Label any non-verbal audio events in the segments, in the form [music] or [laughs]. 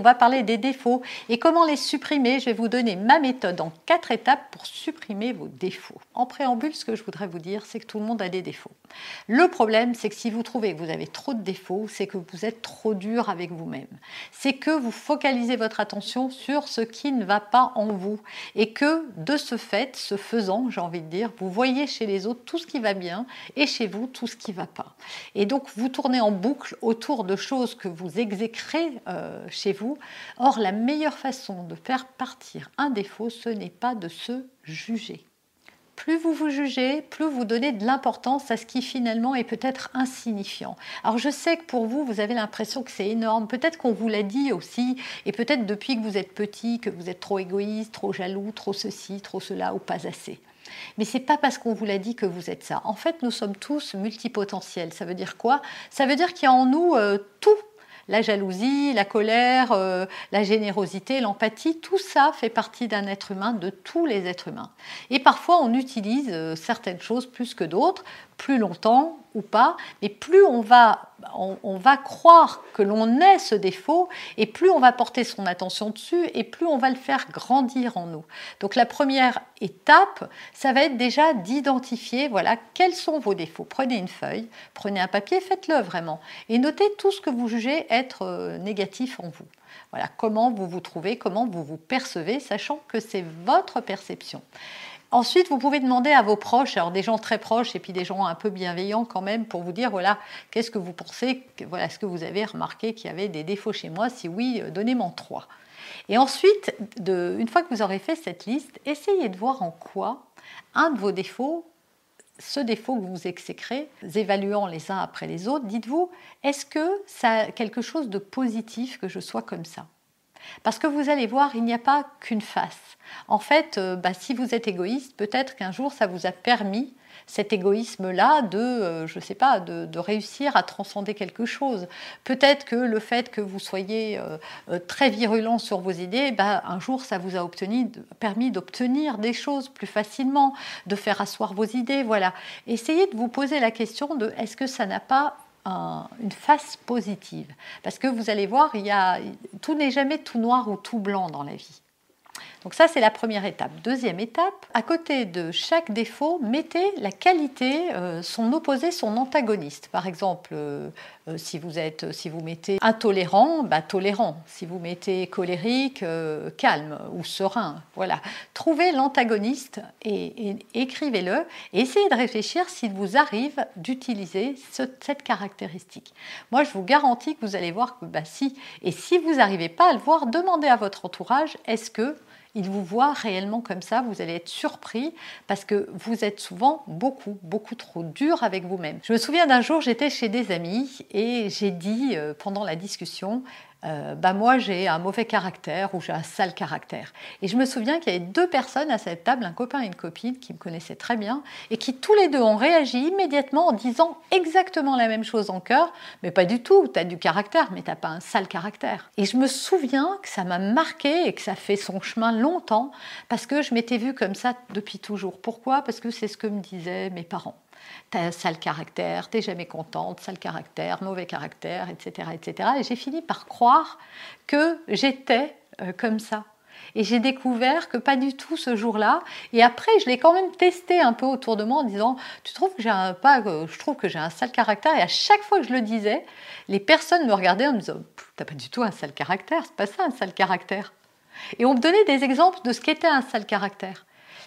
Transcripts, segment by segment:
On va parler des défauts et comment les supprimer? Je vais vous donner ma méthode en quatre étapes pour supprimer vos défauts. En préambule, ce que je voudrais vous dire, c'est que tout le monde a des défauts. Le problème, c'est que si vous trouvez que vous avez trop de défauts, c'est que vous êtes trop dur avec vous-même. C'est que vous focalisez votre attention sur ce qui ne va pas en vous et que de ce fait, ce faisant, j'ai envie de dire, vous voyez chez les autres tout ce qui va bien et chez vous tout ce qui ne va pas. Et donc vous tournez en boucle autour de choses que vous exécrez euh, chez vous Or, la meilleure façon de faire partir un défaut, ce n'est pas de se juger. Plus vous vous jugez, plus vous donnez de l'importance à ce qui finalement est peut-être insignifiant. Alors je sais que pour vous, vous avez l'impression que c'est énorme. Peut-être qu'on vous l'a dit aussi, et peut-être depuis que vous êtes petit, que vous êtes trop égoïste, trop jaloux, trop ceci, trop cela, ou pas assez. Mais c'est pas parce qu'on vous l'a dit que vous êtes ça. En fait, nous sommes tous multipotentiels. Ça veut dire quoi? Ça veut dire qu'il y a en nous euh, tout la jalousie, la colère, euh, la générosité, l'empathie, tout ça fait partie d'un être humain, de tous les êtres humains. Et parfois, on utilise euh, certaines choses plus que d'autres, plus longtemps ou pas, mais plus on va on, va croire que l'on est ce défaut, et plus on va porter son attention dessus, et plus on va le faire grandir en nous. Donc la première étape, ça va être déjà d'identifier, voilà, quels sont vos défauts. Prenez une feuille, prenez un papier, faites-le vraiment, et notez tout ce que vous jugez être euh, négatif en vous. Voilà, comment vous vous trouvez, comment vous vous percevez, sachant que c'est votre perception. Ensuite, vous pouvez demander à vos proches, alors des gens très proches et puis des gens un peu bienveillants quand même, pour vous dire voilà, qu'est-ce que vous pensez, voilà, est-ce que vous avez remarqué qu'il y avait des défauts chez moi Si oui, euh, donnez-moi trois. Et ensuite, une fois que vous aurez fait cette liste, essayez de voir en quoi un de vos défauts, ce défaut que vous exécrez, évaluant les uns après les autres, dites-vous, est-ce que ça a quelque chose de positif que je sois comme ça? Parce que vous allez voir, il n'y a pas qu'une face. En fait, euh, bah, si vous êtes égoïste, peut-être qu'un jour, ça vous a permis cet égoïsme-là de, euh, je sais pas, de, réussir à transcender quelque chose. Peut-être que le fait que vous soyez euh, très virulent sur vos idées, bah, un jour, ça vous a permis d'obtenir des choses plus facilement, de faire asseoir vos idées. Voilà. Essayez de vous poser la question de est-ce que ça n'a pas une face positive. Parce que vous allez voir, il y a, tout n'est jamais tout noir ou tout blanc dans la vie. Donc ça, c'est la première étape. Deuxième étape, à côté de chaque défaut, mettez la qualité, euh, son opposé, son antagoniste. Par exemple, euh, euh, si, vous êtes, si vous mettez intolérant, bah, tolérant. Si vous mettez colérique, calme ou serein. Voilà. Trouvez l'antagoniste et, écrivez-le. Essayez de réfléchir s'il vous arrive d'utiliser cette caractéristique. Moi, je vous garantis que vous allez voir que bah, si. Et si vous n'arrivez pas à le voir, demandez à votre entourage, est-ce que il vous voit réellement comme ça, vous allez être surpris parce que vous êtes souvent beaucoup, beaucoup trop dur avec vous-même. Je me souviens d'un jour, j'étais chez des amis et j'ai dit euh, pendant la discussion, euh, bah moi j'ai un mauvais caractère ou j'ai un sale caractère. Et je me souviens qu'il y avait deux personnes à cette table, un copain et une copine, qui me connaissaient très bien et qui tous les deux ont réagi immédiatement en disant exactement la même chose en cœur, mais pas du tout, tu as du caractère, mais tu pas un sale caractère. Et je me souviens que ça m'a marqué et que ça fait son chemin longtemps parce que je m'étais vue comme ça depuis toujours. Pourquoi? Parce que c'est ce que me disaient mes parents t'as sale caractère, t'es jamais contente, sale caractère, mauvais caractère, etc. etc. Et j'ai fini par croire que j'étais euh, comme ça. Et j'ai découvert que pas du tout ce jour-là. Et après, je l'ai quand même testé un peu autour de moi en disant, tu trouves que j'ai un pas, je trouve que j'ai un sale caractère. Et à chaque fois que je le disais, les personnes me regardaient en me disant, t'as pas du tout un sale caractère, c'est pas ça un sale caractère. Et on me donnait des exemples de ce qu'était un sale caractère.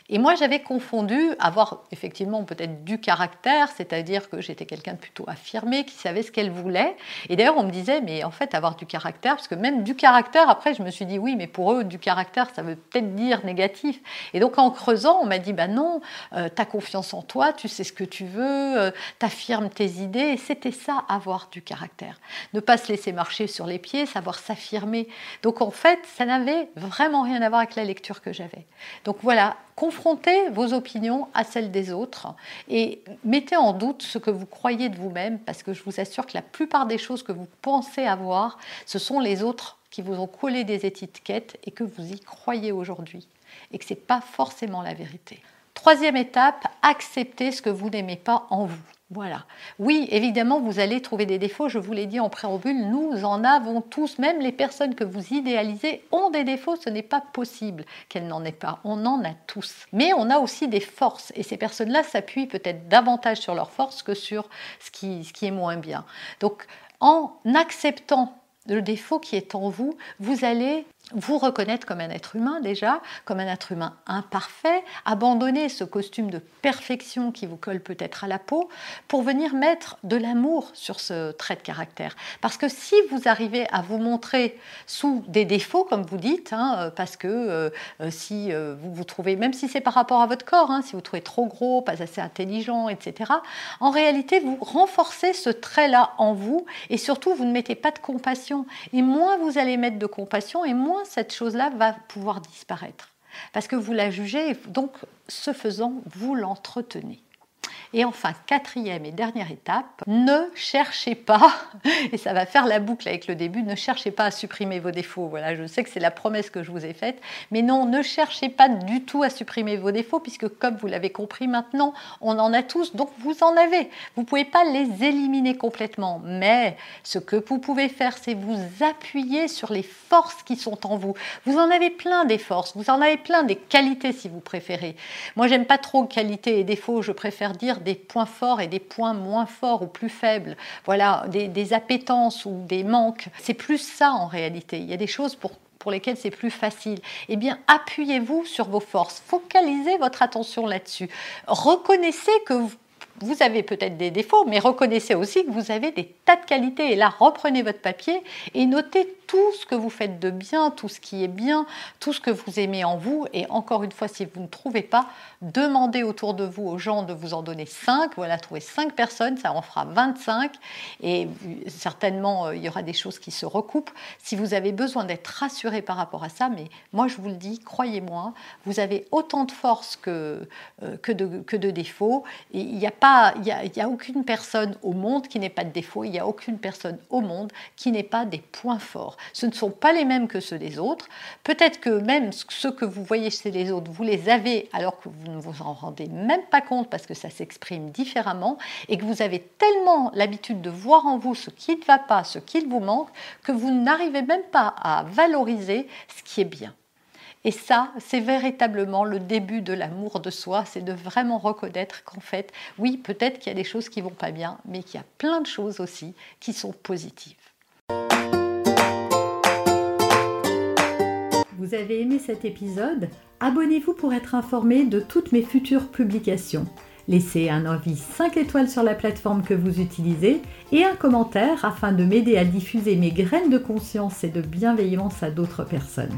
Et moi, j'avais confondu avoir effectivement peut-être du caractère, c'est-à-dire que j'étais quelqu'un de plutôt affirmé, qui savait ce qu'elle voulait. Et d'ailleurs, on me disait, mais en fait, avoir du caractère, parce que même du caractère, après, je me suis dit, oui, mais pour eux, du caractère, ça veut peut-être dire négatif. Et donc, en creusant, on m'a dit, bah non, euh, tu as confiance en toi, tu sais ce que tu veux, euh, tu affirmes tes idées. Et c'était ça, avoir du caractère. Ne pas se laisser marcher sur les pieds, savoir s'affirmer. Donc, en fait, ça n'avait vraiment rien à voir avec la lecture que j'avais. Donc, voilà, confrontez vos opinions à celles des autres et mettez en doute ce que vous croyez de vous-même parce que je vous assure que la plupart des choses que vous pensez avoir, ce sont les autres qui vous ont collé des étiquettes et que vous y croyez aujourd'hui et que ce n'est pas forcément la vérité. Troisième étape, acceptez ce que vous n'aimez pas en vous. Voilà. Oui, évidemment, vous allez trouver des défauts, je vous l'ai dit en préambule, nous en avons tous, même les personnes que vous idéalisez ont des défauts, ce n'est pas possible qu'elles n'en aient pas, on en a tous. Mais on a aussi des forces, et ces personnes-là s'appuient peut-être davantage sur leurs forces que sur ce qui, ce qui est moins bien. Donc, en acceptant le défaut qui est en vous, vous allez vous reconnaître comme un être humain déjà, comme un être humain imparfait, abandonner ce costume de perfection qui vous colle peut-être à la peau pour venir mettre de l'amour sur ce trait de caractère. Parce que si vous arrivez à vous montrer sous des défauts, comme vous dites, hein, euh, parce que euh, euh, si vous vous trouvez, même si c'est par rapport à votre corps, hein, si vous trouvez trop gros, pas assez intelligent, etc., en réalité, vous renforcez ce trait-là en vous et surtout, vous ne mettez pas de compassion. Et moins vous allez mettre de compassion et moins cette chose-là va pouvoir disparaître. Parce que vous la jugez, donc ce faisant, vous l'entretenez. Et enfin, quatrième et dernière étape, ne cherchez pas, [laughs] et ça va faire la boucle avec le début, ne cherchez pas à supprimer vos défauts. Voilà, je sais que c'est la promesse que je vous ai faite, mais non, ne cherchez pas du tout à supprimer vos défauts, puisque comme vous l'avez compris maintenant, on en a tous, donc vous en avez. Vous ne pouvez pas les éliminer complètement, mais ce que vous pouvez faire, c'est vous appuyer sur les forces qui sont en vous. Vous en avez plein des forces, vous en avez plein des qualités si vous préférez. Moi, j'aime pas trop qualités et défauts, je préfère dire des points forts et des points moins forts ou plus faibles, voilà, des, appétences ou des manques. C'est plus ça en réalité. Il y a des choses pour pour lesquelles c'est plus facile, eh bien, appuyez-vous sur vos forces, focalisez votre attention là-dessus. Reconnaissez que vous vous avez peut-être des défauts, mais reconnaissez aussi que vous avez des tas de qualités. Et là, reprenez votre papier et notez tout ce que vous faites de bien, tout ce qui est bien, tout ce que vous aimez en vous. Et encore une fois, si vous ne trouvez pas, demandez autour de vous aux gens de vous en donner 5. Voilà, trouvez 5 personnes, ça en fera 25. Et certainement, euh, il y aura des choses qui se recoupent. Si vous avez besoin d'être rassuré par rapport à ça, mais moi je vous le dis, croyez-moi, vous avez autant de force que, euh, que, de, défauts. Et il a il y a, aucune personne au monde qui n'ait pas de défauts. Il n'y a aucune personne au monde qui n'ait pas des points forts. Ce ne sont pas les mêmes que ceux des autres. Peut-être que même ceux que vous voyez chez les autres, vous les avez alors que vous ne vous en rendez même pas compte parce que ça s'exprime différemment et que vous avez tellement l'habitude de voir en vous ce qui ne va pas, ce qui vous manque, que vous n'arrivez même pas à valoriser ce qui est bien. Et ça, c'est véritablement le début de l'amour de soi, c'est de vraiment reconnaître qu'en fait, oui, peut-être qu'il y a des choses qui vont pas bien, mais qu'il y a plein de choses aussi qui sont positives. Vous avez aimé cet épisode? Abonnez-vous pour être informé de toutes mes futures publications. Laissez un avis 5 étoiles sur la plateforme que vous utilisez et un commentaire afin de m'aider à diffuser mes graines de conscience et de bienveillance à d'autres personnes.